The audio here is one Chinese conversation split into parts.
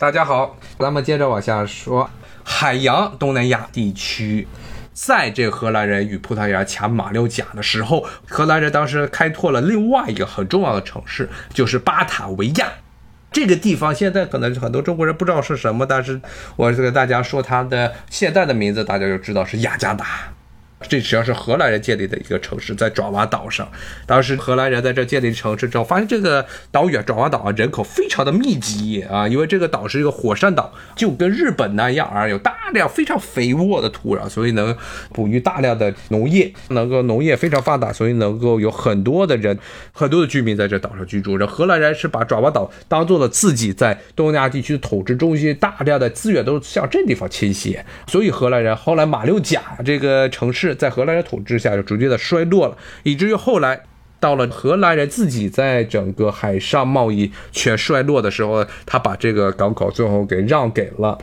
大家好，咱们接着往下说，海洋东南亚地区，在这荷兰人与葡萄牙抢马六甲的时候，荷兰人当时开拓了另外一个很重要的城市，就是巴塔维亚。这个地方现在可能很多中国人不知道是什么，但是我是给大家说它的现在的名字，大家就知道是雅加达。这实际上是荷兰人建立的一个城市，在爪哇岛上。当时荷兰人在这建立城市之后，发现这个岛屿爪哇岛啊，人口非常的密集啊，因为这个岛是一个火山岛，就跟日本那样啊，有大量非常肥沃的土壤，所以能哺育大量的农业，能够农业非常发达，所以能够有很多的人，很多的居民在这岛上居住。这荷兰人是把爪哇岛当做了自己在东南亚地区的统治中心，大量的资源都向这地方倾斜，所以荷兰人后来马六甲这个城市。在荷兰人统治下，就逐渐的衰落了，以至于后来到了荷兰人自己在整个海上贸易全衰落的时候，他把这个港口最后给让给了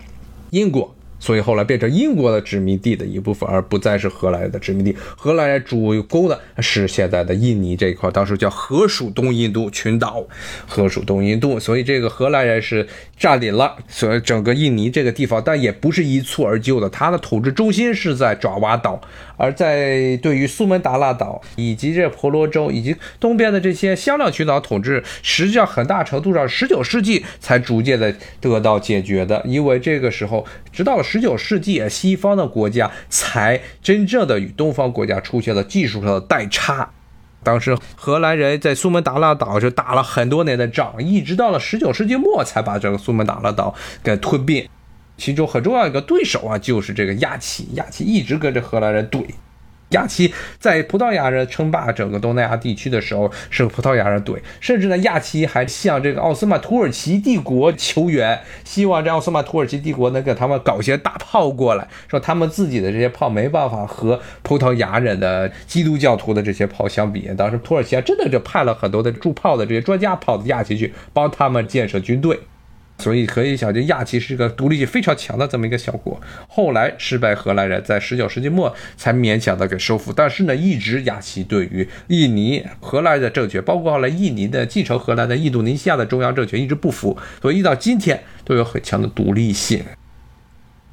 英国。所以后来变成英国的殖民地的一部分，而不再是荷兰的殖民地。荷兰人主攻的是现在的印尼这一块，当时叫荷属东印度群岛，荷属东印度。所以这个荷兰人是占领了所以整个印尼这个地方，但也不是一蹴而就的。他的统治中心是在爪哇岛，而在对于苏门答腊岛以及这婆罗洲以及东边的这些香料群岛统治，实际上很大程度上十九世纪才逐渐的得到解决的，因为这个时候直到。十九世纪，西方的国家才真正的与东方国家出现了技术上的代差。当时荷兰人在苏门答腊岛是打了很多年的仗，一直到了十九世纪末才把这个苏门答腊岛给吞并。其中很重要一个对手啊，就是这个亚齐，亚齐一直跟着荷兰人怼。亚齐在葡萄牙人称霸整个东南亚地区的时候，是葡萄牙人怼，甚至呢，亚齐还向这个奥斯曼土耳其帝国求援，希望这奥斯曼土耳其帝国能给他们搞些大炮过来，说他们自己的这些炮没办法和葡萄牙人的基督教徒的这些炮相比。当时土耳其还真的就派了很多的铸炮的这些专家跑到亚齐去帮他们建设军队。所以可以想见，亚齐是一个独立性非常强的这么一个小国。后来失败荷兰人在十九世纪末才勉强的给收复，但是呢，一直亚齐对于印尼荷兰的政权，包括后来印尼的继承荷兰的印度尼西亚的中央政权一直不服，所以一到今天都有很强的独立性。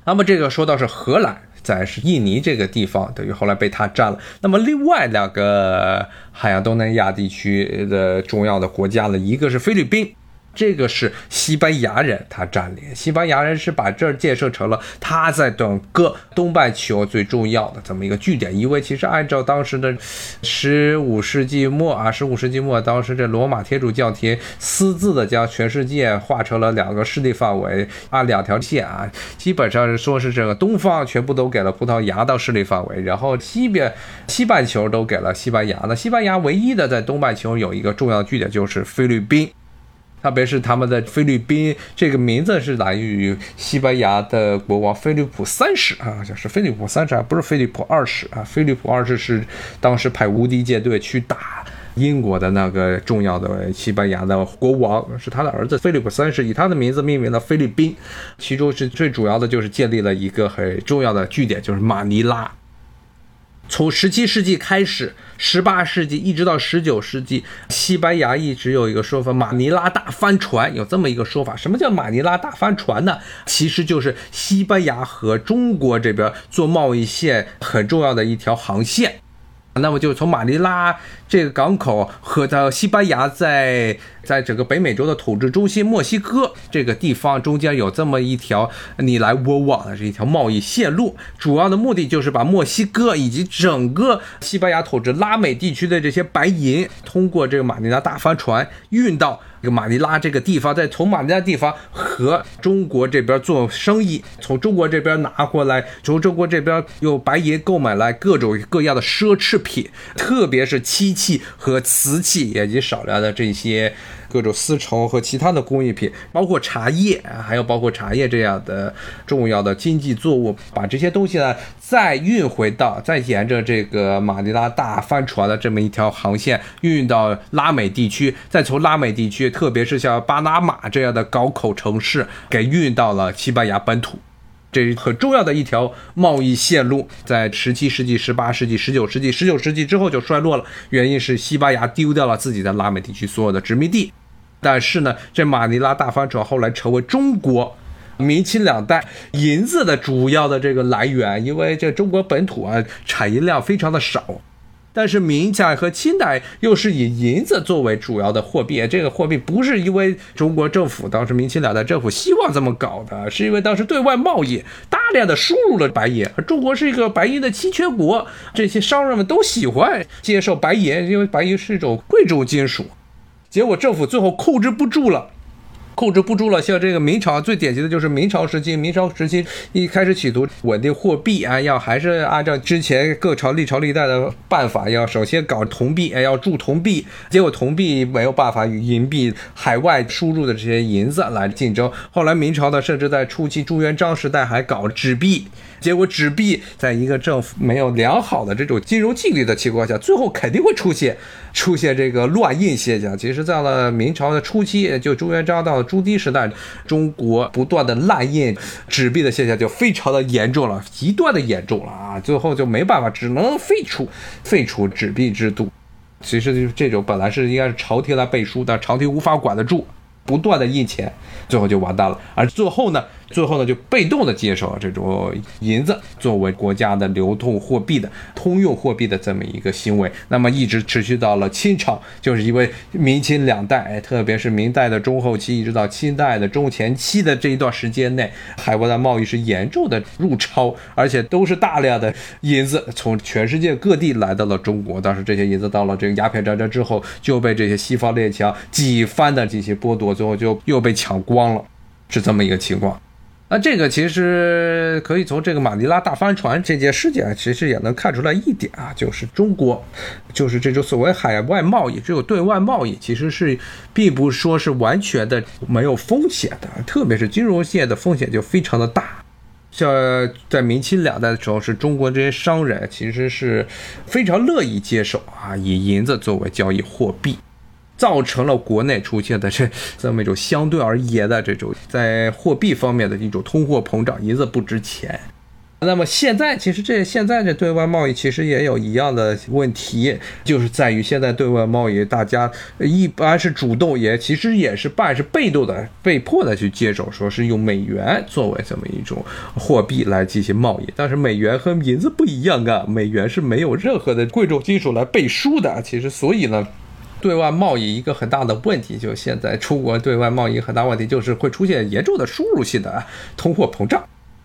那么这个说到是荷兰，在是印尼这个地方，等于后来被他占了。那么另外两个海洋东南亚地区的重要的国家呢，一个是菲律宾。这个是西班牙人他占领，西班牙人是把这儿建设成了他在整个东半球最重要的这么一个据点。因为其实按照当时的十五世纪末啊，十五世纪末，当时这罗马天主教廷私自的将全世界划成了两个势力范围，按两条线啊，基本上是说是这个东方全部都给了葡萄牙的势力范围，然后西边西半球都给了西班牙。那西班牙唯一的在东半球有一个重要据点就是菲律宾。特别是他们的菲律宾这个名字是来源于西班牙的国王菲利普三世啊，好像是菲利普三世，不是菲利普二世啊。菲利普二世是当时派无敌舰队去打英国的那个重要的西班牙的国王，是他的儿子菲利普三世以他的名字命名了菲律宾，其中是最主要的就是建立了一个很重要的据点，就是马尼拉。从十七世纪开始，十八世纪一直到十九世纪，西班牙一直有一个说法“马尼拉大帆船”，有这么一个说法。什么叫马尼拉大帆船呢？其实就是西班牙和中国这边做贸易线很重要的一条航线。那么就从马尼拉这个港口和到西班牙在在整个北美洲的统治中心墨西哥这个地方中间有这么一条你来我往的这一条贸易线路，主要的目的就是把墨西哥以及整个西班牙统治拉美地区的这些白银通过这个马尼拉大帆船运到。这个马尼拉这个地方，再从马尼拉地方和中国这边做生意，从中国这边拿过来，从中国这边用白银购买来各种各样的奢侈品，特别是漆器和瓷器，以及少量的这些。各种丝绸和其他的工艺品，包括茶叶，还有包括茶叶这样的重要的经济作物，把这些东西呢再运回到，再沿着这个马尼拉大帆船的这么一条航线运到拉美地区，再从拉美地区，特别是像巴拿马这样的港口城市，给运到了西班牙本土。这是很重要的一条贸易线路，在十七世纪、十八世纪、十九世纪、十九世纪之后就衰落了，原因是西班牙丢掉了自己在拉美地区所有的殖民地。但是呢，这马尼拉大帆船后来成为中国。明清两代银子的主要的这个来源，因为这中国本土啊产银量非常的少，但是明代和清代又是以银子作为主要的货币。这个货币不是因为中国政府当时明清两代政府希望这么搞的，是因为当时对外贸易大量的输入了白银，中国是一个白银的稀缺国，这些商人们都喜欢接受白银，因为白银是一种贵重金属。结果政府最后控制不住了。控制不住了，像这个明朝最典型的就是明朝时期，明朝时期一开始企图稳定货币啊，要还是按照之前各朝历朝历代的办法，要首先搞铜币，哎，要铸铜币，结果铜币没有办法与银币海外输入的这些银子来竞争。后来明朝呢，甚至在初期朱元璋时代还搞纸币。结果纸币在一个政府没有良好的这种金融纪律的情况下，最后肯定会出现出现这个乱印现象。其实，在了明朝的初期，就朱元璋到朱棣时代，中国不断的滥印纸币的现象就非常的严重了，极端的严重了啊！最后就没办法，只能废除废除纸币制度。其实就是这种本来是应该是朝廷来背书，但朝廷无法管得住，不断的印钱，最后就完蛋了。而最后呢？最后呢，就被动的接受了这种银子作为国家的流通货币的通用货币的这么一个行为，那么一直持续到了清朝，就是因为明清两代，特别是明代的中后期，一直到清代的中前期的这一段时间内，海外的贸易是严重的入超，而且都是大量的银子从全世界各地来到了中国。当时这些银子到了这个鸦片战争之后，就被这些西方列强几番的进行剥夺，最后就又被抢光了，是这么一个情况。那这个其实可以从这个马尼拉大帆船这件事件，其实也能看出来一点啊，就是中国，就是这种所谓海外贸易，只有对外贸易，其实是并不说是完全的没有风险的，特别是金融线的风险就非常的大。像在明清两代的时候，是中国这些商人其实是非常乐意接受啊，以银子作为交易货币。造成了国内出现的这这么一种相对而言的这种在货币方面的一种通货膨胀，银子不值钱。那么现在其实这现在这对外贸易其实也有一样的问题，就是在于现在对外贸易大家一般是主动，也其实也是半是被动的，被迫的去接手，说是用美元作为这么一种货币来进行贸易。但是美元和银子不一样啊，美元是没有任何的贵重金属来背书的。其实所以呢。对外贸易一个很大的问题，就现在出国对外贸易很大问题，就是会出现严重的输入性的通货膨胀。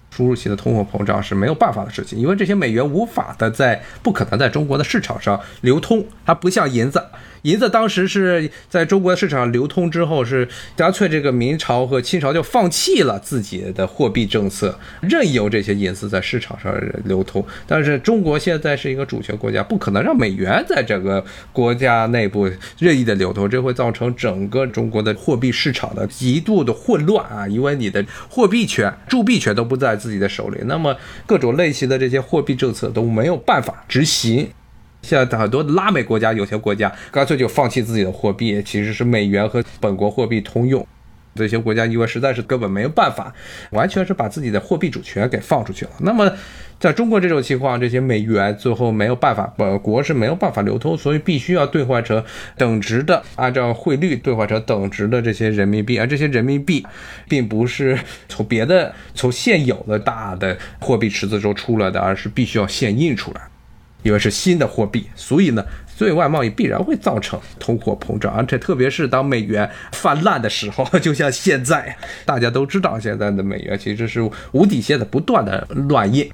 输入性的通货膨胀是没有办法的事情，因为这些美元无法的在不可能在中国的市场上流通，它不像银子。银子当时是在中国市场流通之后，是干脆这个明朝和清朝就放弃了自己的货币政策，任由这些银子在市场上流通。但是中国现在是一个主权国家，不可能让美元在整个国家内部任意的流通，这会造成整个中国的货币市场的极度的混乱啊！因为你的货币权、铸币权都不在自己的手里，那么各种类型的这些货币政策都没有办法执行。像很多拉美国家、有些国家干脆就放弃自己的货币，其实是美元和本国货币通用。这些国家因为实在是根本没有办法，完全是把自己的货币主权给放出去了。那么，在中国这种情况，这些美元最后没有办法，本国是没有办法流通，所以必须要兑换成等值的，按照汇率兑换成等值的这些人民币。而这些人民币，并不是从别的、从现有的大的货币池子中出来的，而是必须要现印出来。因为是新的货币，所以呢，对外贸易必然会造成通货膨胀，而且特别是当美元泛滥的时候，就像现在，大家都知道，现在的美元其实是无底线的不断的乱印，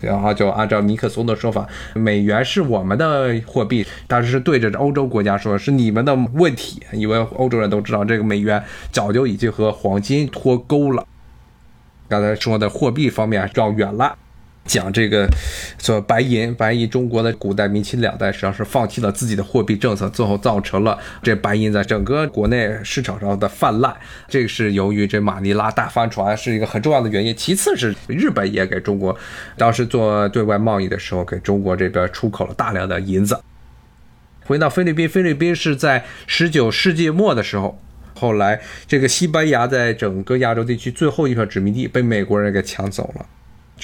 然后就按照尼克松的说法，美元是我们的货币，但是是对着欧洲国家说，是你们的问题，因为欧洲人都知道这个美元早就已经和黄金脱钩了。刚才说的货币方面绕远了。讲这个，说白银，白银，中国的古代明清两代实际上是放弃了自己的货币政策，最后造成了这白银在整个国内市场上的泛滥。这个是由于这马尼拉大帆船是一个很重要的原因。其次是日本也给中国当时做对外贸易的时候，给中国这边出口了大量的银子。回到菲律宾，菲律宾是在十九世纪末的时候，后来这个西班牙在整个亚洲地区最后一块殖民地被美国人给抢走了。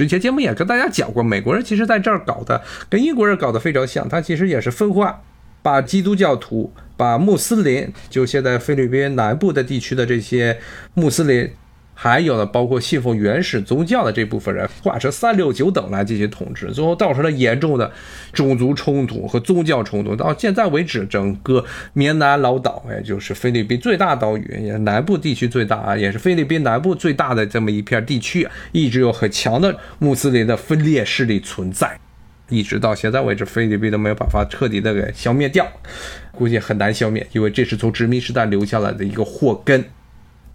之前节目也跟大家讲过，美国人其实在这儿搞的跟英国人搞得非常像，他其实也是分化，把基督教徒、把穆斯林，就现在菲律宾南部的地区的这些穆斯林。还有呢，包括信奉原始宗教的这部分人，划成三六九等来进行统治，最后造成了严重的种族冲突和宗教冲突。到现在为止，整个棉南老岛，也就是菲律宾最大岛屿，也南部地区最大啊，也是菲律宾南部最大的这么一片地区，一直有很强的穆斯林的分裂势力存在，一直到现在为止，菲律宾都没有办法彻底的给消灭掉，估计很难消灭，因为这是从殖民时代留下来的一个祸根。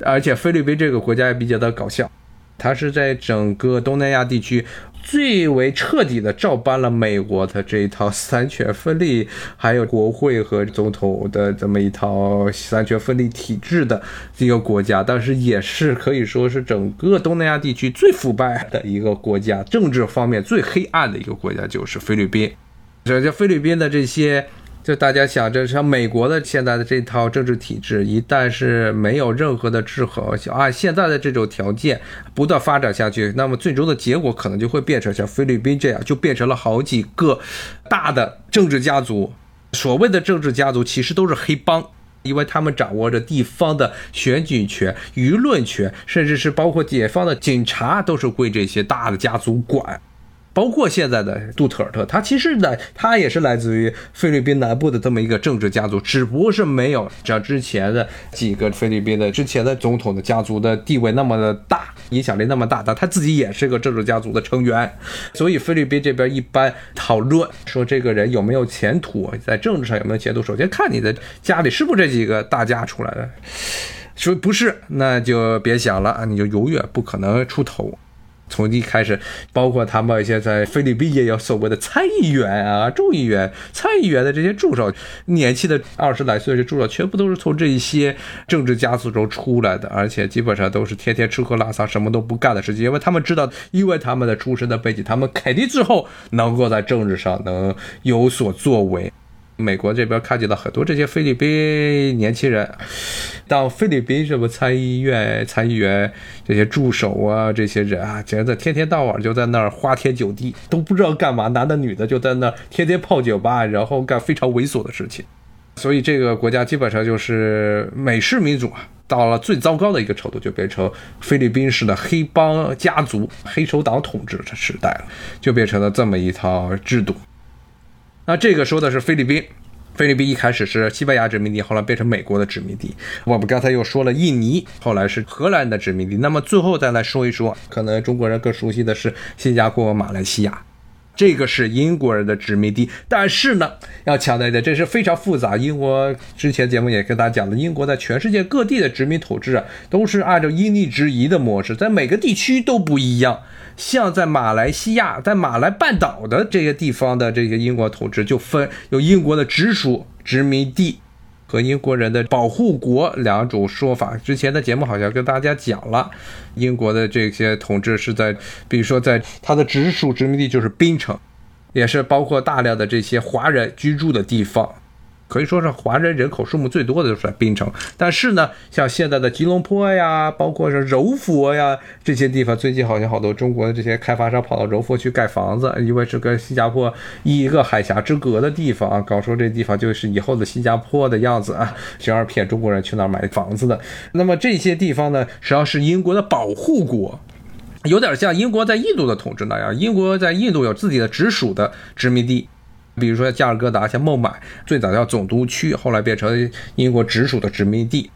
而且菲律宾这个国家也比较的搞笑，它是在整个东南亚地区最为彻底的照搬了美国的这一套三权分立，还有国会和总统的这么一套三权分立体制的一个国家，但是也是可以说是整个东南亚地区最腐败的一个国家，政治方面最黑暗的一个国家就是菲律宾。这这菲律宾的这些。就大家想着，像美国的现在的这套政治体制，一旦是没有任何的制衡，按现在的这种条件不断发展下去，那么最终的结果可能就会变成像菲律宾这样，就变成了好几个大的政治家族。所谓的政治家族其实都是黑帮，因为他们掌握着地方的选举权、舆论权，甚至是包括解放的警察都是归这些大的家族管。包括现在的杜特尔特，他其实呢，他也是来自于菲律宾南部的这么一个政治家族，只不过是没有像之前的几个菲律宾的之前的总统的家族的地位那么的大，影响力那么大。但他自己也是个政治家族的成员，所以菲律宾这边一般讨论说这个人有没有前途，在政治上有没有前途，首先看你的家里是不是这几个大家出来的，说不是，那就别想了啊，你就永远不可能出头。从一开始，包括他们现在菲律宾也有所谓的参议员啊、众议员、参议员的这些助手，年轻的二十来岁的助手，全部都是从这一些政治家族中出来的，而且基本上都是天天吃喝拉撒，什么都不干的事情，因为他们知道，因为他们的出身的背景，他们肯定之后能够在政治上能有所作为。美国这边看见了很多这些菲律宾年轻人，到菲律宾什么参议院参议员这些助手啊，这些人啊，觉得天天到晚就在那儿花天酒地，都不知道干嘛，男的女的就在那儿天天泡酒吧，然后干非常猥琐的事情。所以这个国家基本上就是美式民主啊，到了最糟糕的一个程度，就变成菲律宾式的黑帮家族、黑手党统治的时代了，就变成了这么一套制度。那这个说的是菲律宾，菲律宾一开始是西班牙殖民地，后来变成美国的殖民地。我们刚才又说了印尼，后来是荷兰的殖民地。那么最后再来说一说，可能中国人更熟悉的是新加坡、马来西亚，这个是英国人的殖民地。但是呢，要强调一点，这是非常复杂。英国之前节目也跟大家讲了，英国在全世界各地的殖民统治啊，都是按照因地制宜的模式，在每个地区都不一样。像在马来西亚，在马来半岛的这些地方的这些英国统治，就分有英国的直属殖民地和英国人的保护国两种说法。之前的节目好像跟大家讲了，英国的这些统治是在，比如说在它的直属殖民地就是槟城，也是包括大量的这些华人居住的地方。可以说是华人人口数目最多的就是在槟城，但是呢，像现在的吉隆坡呀，包括是柔佛呀这些地方，最近好像好多中国的这些开发商跑到柔佛去盖房子，因为是跟新加坡一个海峡之隔的地方，搞说这地方就是以后的新加坡的样子啊，这样骗中国人去那儿买房子的。那么这些地方呢，实际上是英国的保护国，有点像英国在印度的统治那样，英国在印度有自己的直属的殖民地。比如说加尔各答，像孟买，最早叫总督区，后来变成英国直属的殖民地。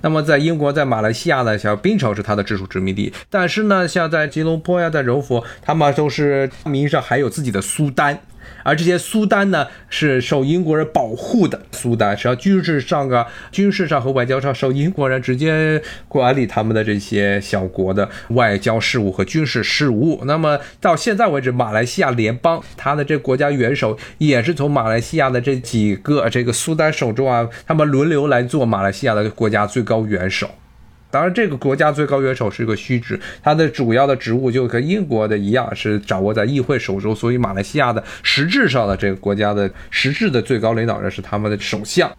那么在英国，在马来西亚呢，像槟城是它的直属殖民地。但是呢，像在吉隆坡呀，在柔佛，他们都是名义上还有自己的苏丹。而这些苏丹呢，是受英国人保护的苏丹，实际上军事上啊、军事上和外交上受英国人直接管理他们的这些小国的外交事务和军事事务。那么到现在为止，马来西亚联邦它的这国家元首也是从马来西亚的这几个这个苏丹手中啊，他们轮流来做马来西亚的国家最高元首。当然，这个国家最高元首是一个虚职，他的主要的职务就跟英国的一样，是掌握在议会手中。所以，马来西亚的实质上的这个国家的实质的最高领导人是他们的首相。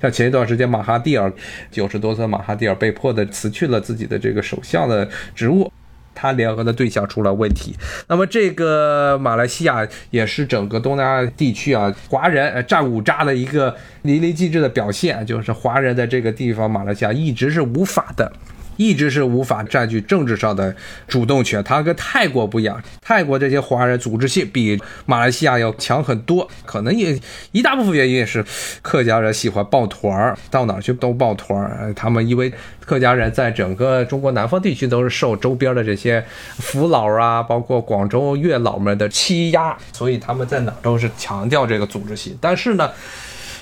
像前一段时间，马哈蒂尔九十多岁，马哈蒂尔被迫的辞去了自己的这个首相的职务。他联合的对象出了问题。那么这个马来西亚也是整个东南亚地区啊华人战五渣的一个淋漓尽致的表现，就是华人在这个地方马来西亚一直是无法的。一直是无法占据政治上的主动权。它跟泰国不一样，泰国这些华人组织性比马来西亚要强很多。可能也一大部分原因也是客家人喜欢抱团儿，到哪去都抱团儿。他们因为客家人在整个中国南方地区都是受周边的这些福佬啊，包括广州粤佬们的欺压，所以他们在哪都是强调这个组织性。但是呢，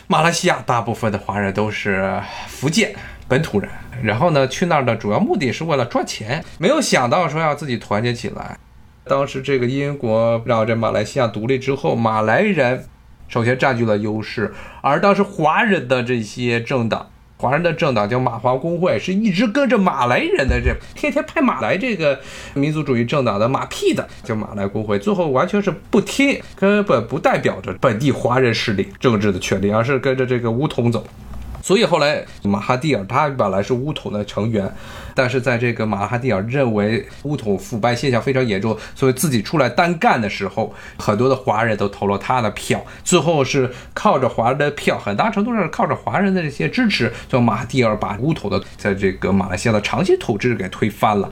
马来西亚大部分的华人都是福建本土人。然后呢，去那儿的主要目的是为了赚钱，没有想到说要自己团结起来。当时这个英国让这马来西亚独立之后，马来人首先占据了优势，而当时华人的这些政党，华人的政党叫马华工会，是一直跟着马来人的这天天拍马来这个民族主义政党的马屁的，叫马来工会，最后完全是不听，根本不代表着本地华人势力政治的权利，而是跟着这个巫统走。所以后来马哈蒂尔他本来是乌统的成员，但是在这个马哈蒂尔认为乌统腐败现象非常严重，所以自己出来单干的时候，很多的华人都投了他的票，最后是靠着华人的票，很大程度上是靠着华人的这些支持，就马哈蒂尔把乌统的在这个马来西亚的长期统治给推翻了。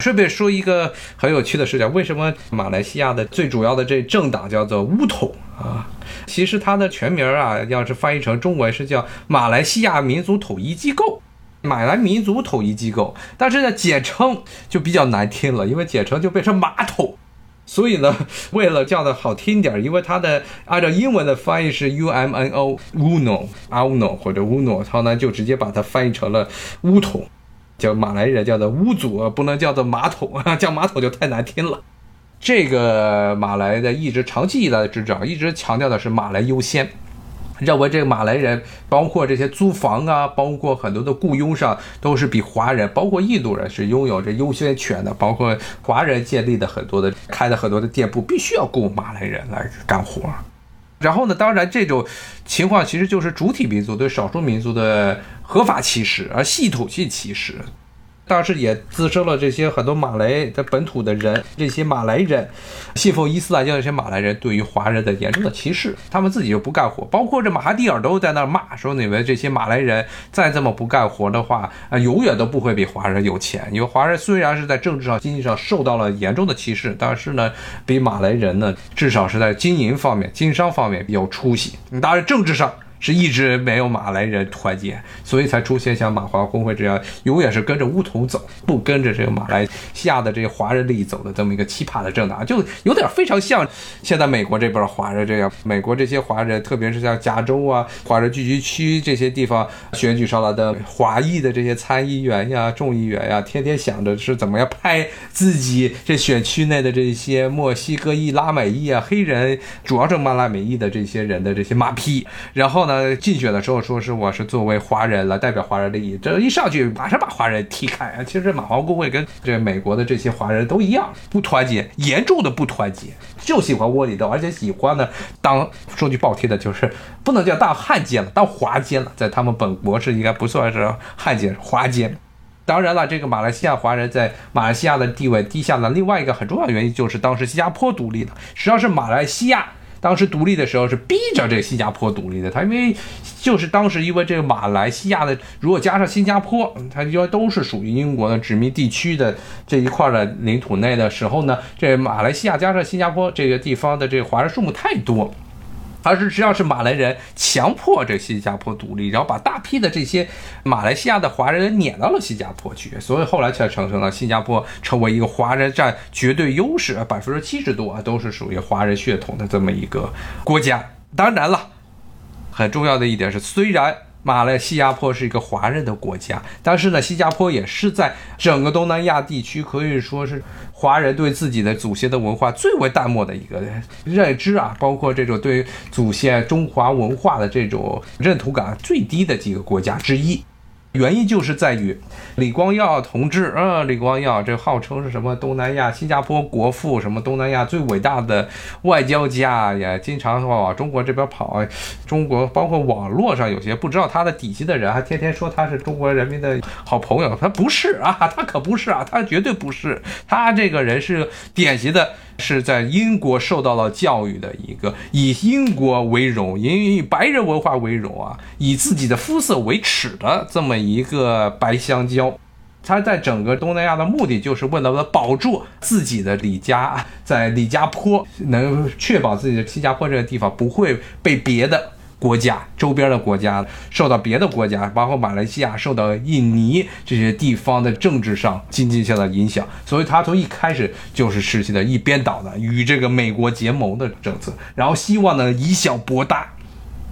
顺便说一个很有趣的事情，为什么马来西亚的最主要的这政党叫做乌统啊？其实它的全名啊，要是翻译成中文是叫马来西亚民族统一机构，马来民族统一机构。但是呢，简称就比较难听了，因为简称就变成马桶。所以呢，为了叫的好听点，因为它的按照英文的翻译是 U M N O，Uno，Uno 或者 Uno，他呢就直接把它翻译成了乌统。叫马来人叫做乌祖，不能叫做马桶啊，叫马桶就太难听了。这个马来的一直长期以来的执政，一直强调的是马来优先，认为这个马来人包括这些租房啊，包括很多的雇佣上都是比华人，包括印度人是拥有这优先权的，包括华人建立的很多的开的很多的店铺必须要雇马来人来干活。然后呢，当然这种情况其实就是主体民族对少数民族的合法歧视，而系统性歧视。当时也滋生了这些很多马来的本土的人，这些马来人信奉伊斯兰教这些马来人对于华人的严重的歧视，他们自己就不干活，包括这马哈蒂尔都在那骂说，你们这些马来人再这么不干活的话，啊，永远都不会比华人有钱。因为华人虽然是在政治上、经济上受到了严重的歧视，但是呢，比马来人呢，至少是在经营方面、经商方面有出息。当然，政治上。是一直没有马来人团结，所以才出现像马华工会这样永远是跟着乌统走，不跟着这个马来西亚的这些华人利益走的这么一个奇葩的政党，就有点非常像现在美国这边华人这样。美国这些华人，特别是像加州啊、华人聚集区这些地方选举上来的华裔的这些参议员呀、众议员呀，天天想着是怎么样拍自己这选区内的这些墨西哥裔、拉美裔啊、黑人，主要是马拉美裔的这些人的这些马屁，然后。那竞选的时候说是我是作为华人来代表华人利益，这一上去马上把华人踢开！其实马华工会跟这美国的这些华人都一样，不团结，严重的不团结，就喜欢窝里斗，而且喜欢呢当说句不好听的，就是不能叫当汉奸了，当华奸了，在他们本国是应该不算是汉奸，华奸。当然了，这个马来西亚华人在马来西亚的地位低下了另外一个很重要的原因就是当时新加坡独立了，实际上是马来西亚。当时独立的时候是逼着这新加坡独立的，他因为就是当时因为这个马来西亚的，如果加上新加坡，它因为都是属于英国的殖民地区的这一块的领土内的时候呢，这马来西亚加上新加坡这个地方的这个华人数目太多。而是实际上是马来人强迫着新加坡独立，然后把大批的这些马来西亚的华人撵到了新加坡去，所以后来才成成了新加坡成为一个华人占绝对优势，百分之七十多啊都是属于华人血统的这么一个国家。当然了，很重要的一点是，虽然。马来西亚坡是一个华人的国家，但是呢，新加坡也是在整个东南亚地区可以说是华人对自己的祖先的文化最为淡漠的一个认知啊，包括这种对祖先中华文化的这种认同感最低的几个国家之一。原因就是在于李光耀同志，啊，李光耀这号称是什么东南亚新加坡国父，什么东南亚最伟大的外交家，也经常往中国这边跑。中国包括网络上有些不知道他的底细的人，还天天说他是中国人民的好朋友，他不是啊，他可不是啊，他绝对不是。他这个人是典型的。是在英国受到了教育的一个以英国为荣、也以白人文化为荣啊，以自己的肤色为耻的这么一个白香蕉。他在整个东南亚的目的就是为了保住自己的李家，在李家坡能确保自己的新加坡这个地方不会被别的。国家周边的国家受到别的国家，包括马来西亚，受到印尼这些地方的政治上、经济上的影响，所以他从一开始就是实行的一边倒的与这个美国结盟的政策，然后希望呢以小博大。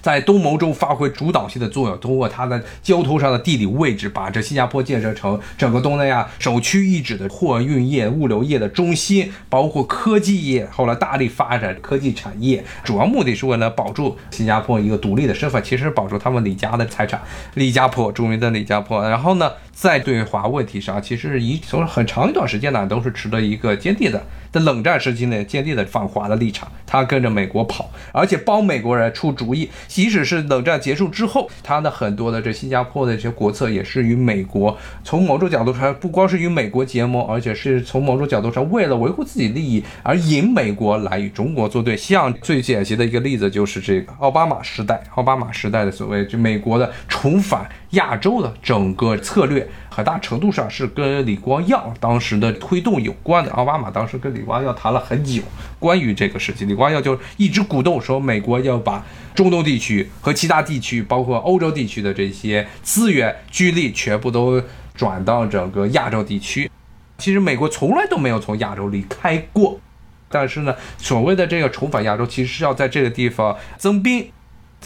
在东盟中发挥主导性的作用，通过它的交通上的地理位置，把这新加坡建设成整个东南亚首屈一指的货运业、物流业的中心，包括科技业，后来大力发展科技产业，主要目的是为了保住新加坡一个独立的身份，其实保住他们李家的财产，李家坡，著名的李家坡。然后呢，在对华问题上，其实一从很长一段时间呢，都是持着一个坚定的。在冷战时期呢，坚定的反华的立场，他跟着美国跑，而且帮美国人出主意。即使是冷战结束之后，他的很多的这新加坡的这些国策也是与美国从某种角度上，不光是与美国结盟，而且是从某种角度上为了维护自己利益而引美国来与中国作对。像最典型的一个例子就是这个奥巴马时代，奥巴马时代的所谓就美国的重返亚洲的整个策略。很大程度上是跟李光耀当时的推动有关的。奥巴马当时跟李光耀谈了很久，关于这个事情，李光耀就一直鼓动说，美国要把中东地区和其他地区，包括欧洲地区的这些资源、军力全部都转到整个亚洲地区。其实美国从来都没有从亚洲离开过，但是呢，所谓的这个重返亚洲，其实是要在这个地方增兵。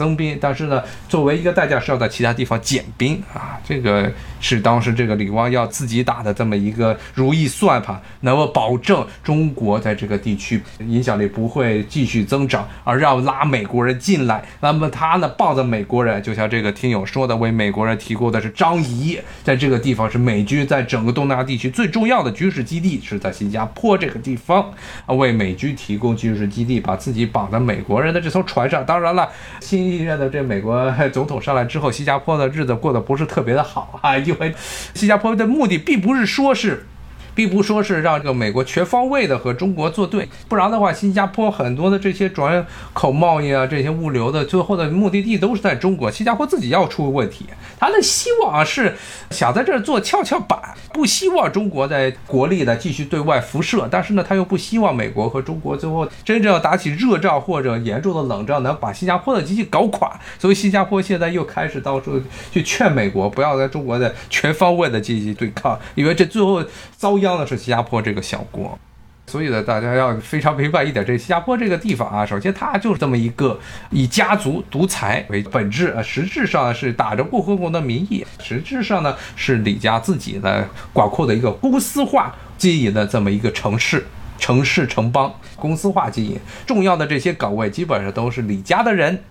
增兵，但是呢，作为一个代价是要在其他地方减兵啊，这个是当时这个李光耀自己打的这么一个如意算盘，能够保证中国在这个地区影响力不会继续增长，而要拉美国人进来。那么他呢，抱着美国人，就像这个听友说的，为美国人提供的是张仪，在这个地方是美军在整个东南亚地区最重要的军事基地，是在新加坡这个地方，为美军提供军事基地，把自己绑在美国人的这艘船上。当然了，新新任的这美国总统上来之后，新加坡的日子过得不是特别的好啊，因为新加坡的目的并不是说是。并不说是让这个美国全方位的和中国作对，不然的话，新加坡很多的这些转口贸易啊，这些物流的最后的目的地都是在中国。新加坡自己要出问题，他的希望是想在这儿做跷跷板，不希望中国在国力的继续对外辐射，但是呢，他又不希望美国和中国最后真正要打起热仗或者严重的冷战，能把新加坡的经济搞垮。所以新加坡现在又开始到处去劝美国不要在中国的全方位的进行对抗，因为这最后遭殃。的是新加坡这个小国，所以呢，大家要非常明白一点，这新加坡这个地方啊，首先它就是这么一个以家族独裁为本质，啊，实质上是打着共和国的名义，实质上呢是李家自己的广阔的一个公司化经营的这么一个城市、城市城邦，公司化经营，重要的这些岗位基本上都是李家的人。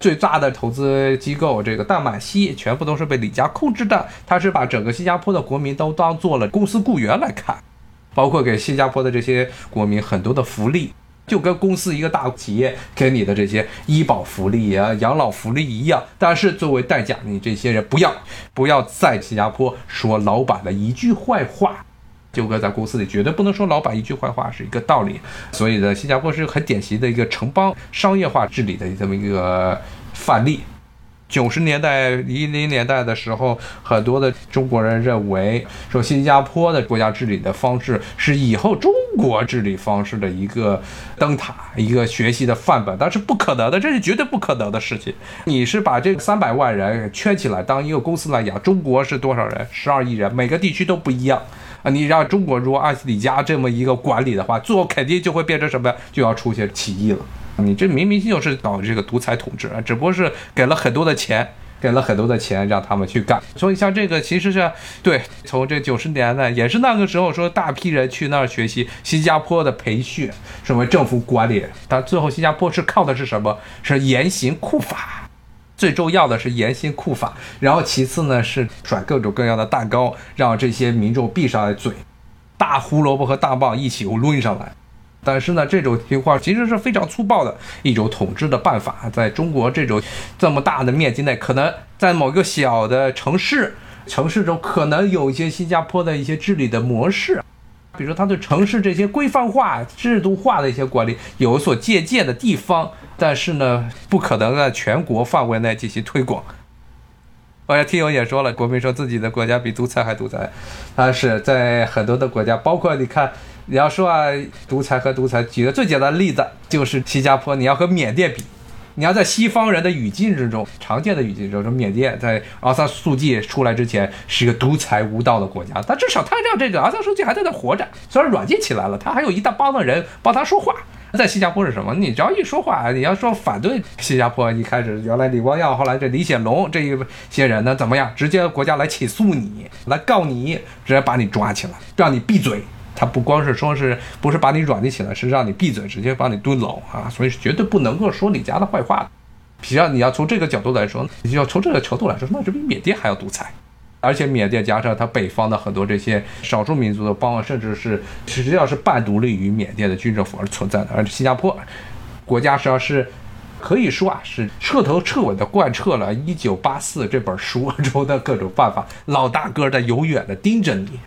最大的投资机构，这个淡马锡，全部都是被李家控制的。他是把整个新加坡的国民都当做了公司雇员来看，包括给新加坡的这些国民很多的福利，就跟公司一个大企业给你的这些医保福利啊、养老福利一样。但是作为代价，你这些人不要不要在新加坡说老板的一句坏话。就跟在公司里绝对不能说老板一句坏话是一个道理，所以呢，新加坡是很典型的一个城邦商业化治理的这么一个范例。九十年代、一零年代的时候，很多的中国人认为说新加坡的国家治理的方式是以后中国治理方式的一个灯塔、一个学习的范本，但是不可能的，这是绝对不可能的事情。你是把这三百万人圈起来当一个公司来养，中国是多少人？十二亿人，每个地区都不一样。啊，你让中国如果按李家这么一个管理的话，最后肯定就会变成什么？就要出现起义了。你这明明就是搞这个独裁统治，只不过是给了很多的钱，给了很多的钱让他们去干。所以像这个其实是对，从这九十年代也是那个时候说大批人去那儿学习新加坡的培训，什么政府管理，但最后新加坡是靠的是什么？是严刑酷法。最重要的是严刑酷法，然后其次呢是甩各种各样的蛋糕，让这些民众闭上嘴，大胡萝卜和大棒一起抡上来。但是呢，这种情况其实是非常粗暴的一种统治的办法。在中国这种这么大的面积内，可能在某个小的城市城市中，可能有一些新加坡的一些治理的模式，比如说他对城市这些规范化、制度化的一些管理有所借鉴的地方。但是呢，不可能在全国范围内进行推广。我像听友也说了，国民说自己的国家比独裁还独裁，但是在很多的国家，包括你看，你要说啊，独裁和独裁，举个最简单的例子，就是新加坡，你要和缅甸比，你要在西方人的语境之中，常见的语境中，说缅甸在阿萨素季出来之前是一个独裁无道的国家，但至少他让这个阿萨素季还在那活着，虽然软禁起来了，他还有一大帮的人帮他说话。在新加坡是什么？你只要一说话，你要说反对新加坡，一开始原来李光耀，后来这李显龙这一些人呢，怎么样？直接国家来起诉你，来告你，直接把你抓起来，让你闭嘴。他不光是说是不是把你软禁起来，是让你闭嘴，直接把你蹲牢啊！所以是绝对不能够说李家的坏话的。实际上，你要从这个角度来说，你要从这个角度来说，那是比缅甸还要独裁。而且缅甸加上它北方的很多这些少数民族的邦，甚至是实际上是半独立于缅甸的军政府而存在的。而且新加坡国家实际上是可以说啊，是彻头彻尾的贯彻了《一九八四》这本书中的各种办法，老大哥在永远的盯着你。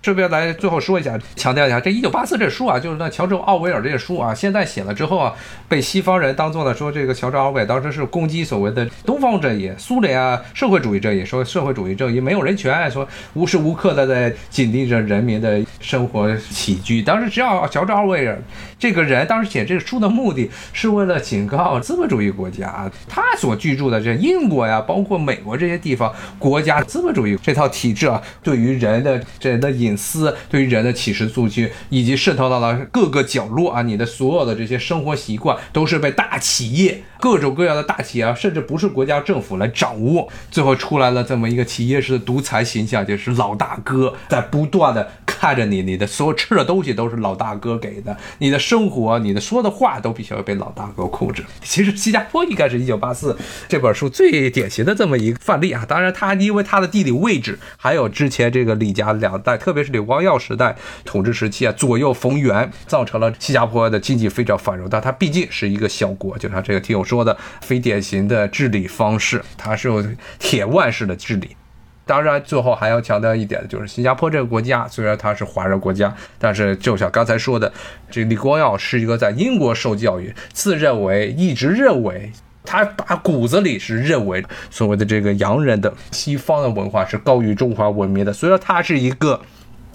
这边来最后说一下，强调一下，这一九八四这书啊，就是那乔治奥威尔这些书啊，现在写了之后啊，被西方人当做了说这个乔治奥威尔当时是攻击所谓的东方阵营、苏联啊社会主义阵营，说社会主义阵营没有人权，说无时无刻的在紧盯着人民的生活起居。当时只要乔治奥威尔这个人当时写这个书的目的是为了警告资本主义国家，他所居住的这英国呀，包括美国这些地方国家资本主义这套体制啊，对于人的人的隐私对于人的启示数据，以及渗透到了各个角落啊，你的所有的这些生活习惯都是被大企业、各种各样的大企业啊，甚至不是国家政府来掌握，最后出来了这么一个企业式的独裁形象，就是老大哥在不断的看着你，你的所有吃的东西都是老大哥给的，你的生活、你的说的话都必须要被老大哥控制。其实新加坡应该是一九八四这本书最典型的这么一个范例啊，当然它因为它的地理位置，还有之前这个李家两代，特别。是李光耀时代统治时期啊，左右逢源，造成了新加坡的经济非常繁荣。但它毕竟是一个小国，就像这个听友说的，非典型的治理方式，它是有铁腕式的治理。当然，最后还要强调一点的，就是新加坡这个国家虽然它是华人国家，但是就像刚才说的，这李光耀是一个在英国受教育，自认为一直认为。他打骨子里是认为所谓的这个洋人的西方的文化是高于中华文明的，所以说他是一个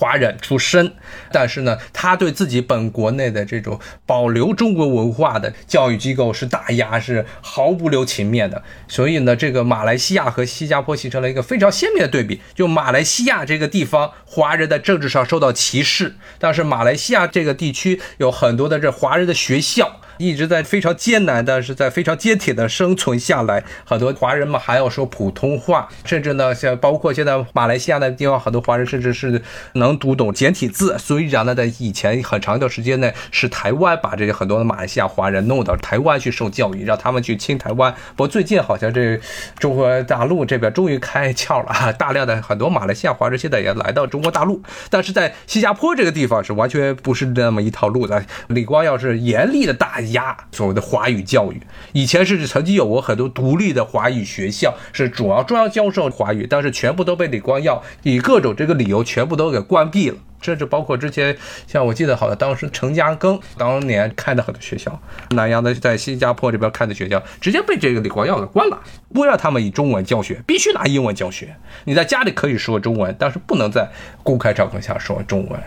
华人出身，但是呢，他对自己本国内的这种保留中国文化的教育机构是打压，是毫不留情面的。所以呢，这个马来西亚和新加坡形成了一个非常鲜明的对比。就马来西亚这个地方，华人在政治上受到歧视，但是马来西亚这个地区有很多的这华人的学校。一直在非常艰难，但是在非常坚铁的生存下来。很多华人们还要说普通话，甚至呢，像包括现在马来西亚的地方，很多华人甚至是能读懂简体字。虽然呢，在以前很长一段时间内，是台湾把这些很多的马来西亚华人弄到台湾去受教育，让他们去亲台湾。不过最近好像这中国大陆这边终于开窍了，大量的很多马来西亚华人现在也来到中国大陆。但是在新加坡这个地方是完全不是那么一套路的。李光耀是严厉的打。压压所谓的华语教育，以前是曾经有过很多独立的华语学校，是主要主要教授华语，但是全部都被李光耀以各种这个理由全部都给关闭了，甚至包括之前像我记得好像当时陈嘉庚当年开的很多学校，南洋的在新加坡这边开的学校，直接被这个李光耀给关了，不让他们以中文教学，必须拿英文教学。你在家里可以说中文，但是不能在公开场合下说中文。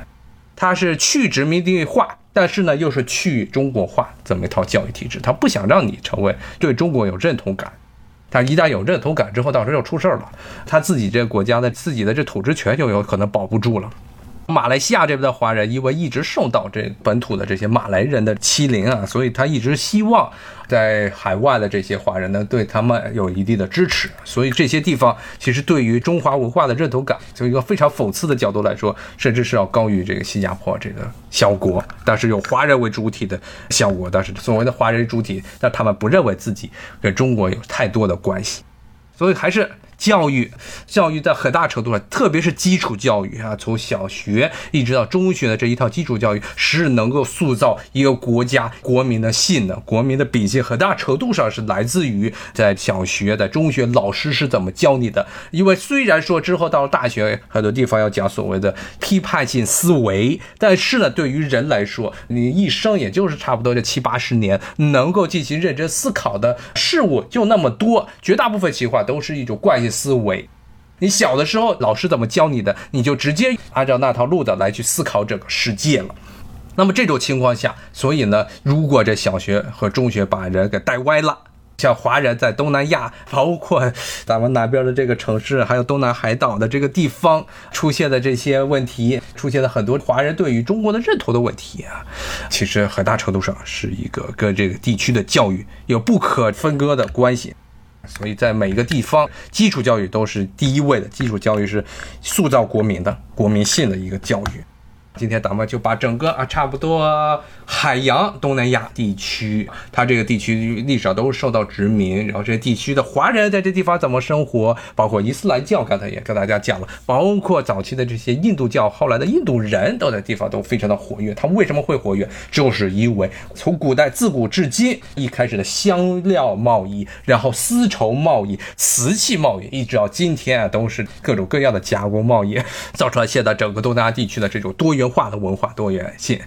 他是去殖民地化。但是呢，又是去中国化这么一套教育体制，他不想让你成为对中国有认同感。他一旦有认同感之后，到时候又出事儿了，他自己这国家的自己的这统治权就有可能保不住了。马来西亚这边的华人因为一直受到这本土的这些马来人的欺凌啊，所以他一直希望在海外的这些华人呢对他们有一定的支持。所以这些地方其实对于中华文化的认同感，从一个非常讽刺的角度来说，甚至是要高于这个新加坡这个小国，但是有华人为主体的小国，但是所谓的华人主体，但他们不认为自己跟中国有太多的关系，所以还是。教育，教育在很大程度上，特别是基础教育啊，从小学一直到中学的这一套基础教育，是能够塑造一个国家国民的性的，国民的秉性，很大程度上是来自于在小学、在中学老师是怎么教你的。因为虽然说之后到了大学，很多地方要讲所谓的批判性思维，但是呢，对于人来说，你一生也就是差不多这七八十年，能够进行认真思考的事物就那么多，绝大部分情况都是一种惯性思维，你小的时候老师怎么教你的，你就直接按照那套路的来去思考整个世界了。那么这种情况下，所以呢，如果这小学和中学把人给带歪了，像华人在东南亚，包括咱们南边的这个城市，还有东南海岛的这个地方出现的这些问题，出现了很多华人对于中国的认同的问题啊，其实很大程度上是一个跟这个地区的教育有不可分割的关系。所以在每一个地方，基础教育都是第一位的。基础教育是塑造国民的国民性的一个教育。今天咱们就把整个啊，差不多海洋东南亚地区，它这个地区历史上都是受到殖民，然后这些地区的华人在这地方怎么生活，包括伊斯兰教，刚才也跟大家讲了，包括早期的这些印度教，后来的印度人都在地方都非常的活跃。他们为什么会活跃？就是因为从古代自古至今，一开始的香料贸易，然后丝绸贸易、瓷器贸易，一直到今天啊，都是各种各样的加工贸易，造成了现在整个东南亚地区的这种多元。文化的文化多元性，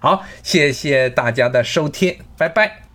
好，谢谢大家的收听，拜拜。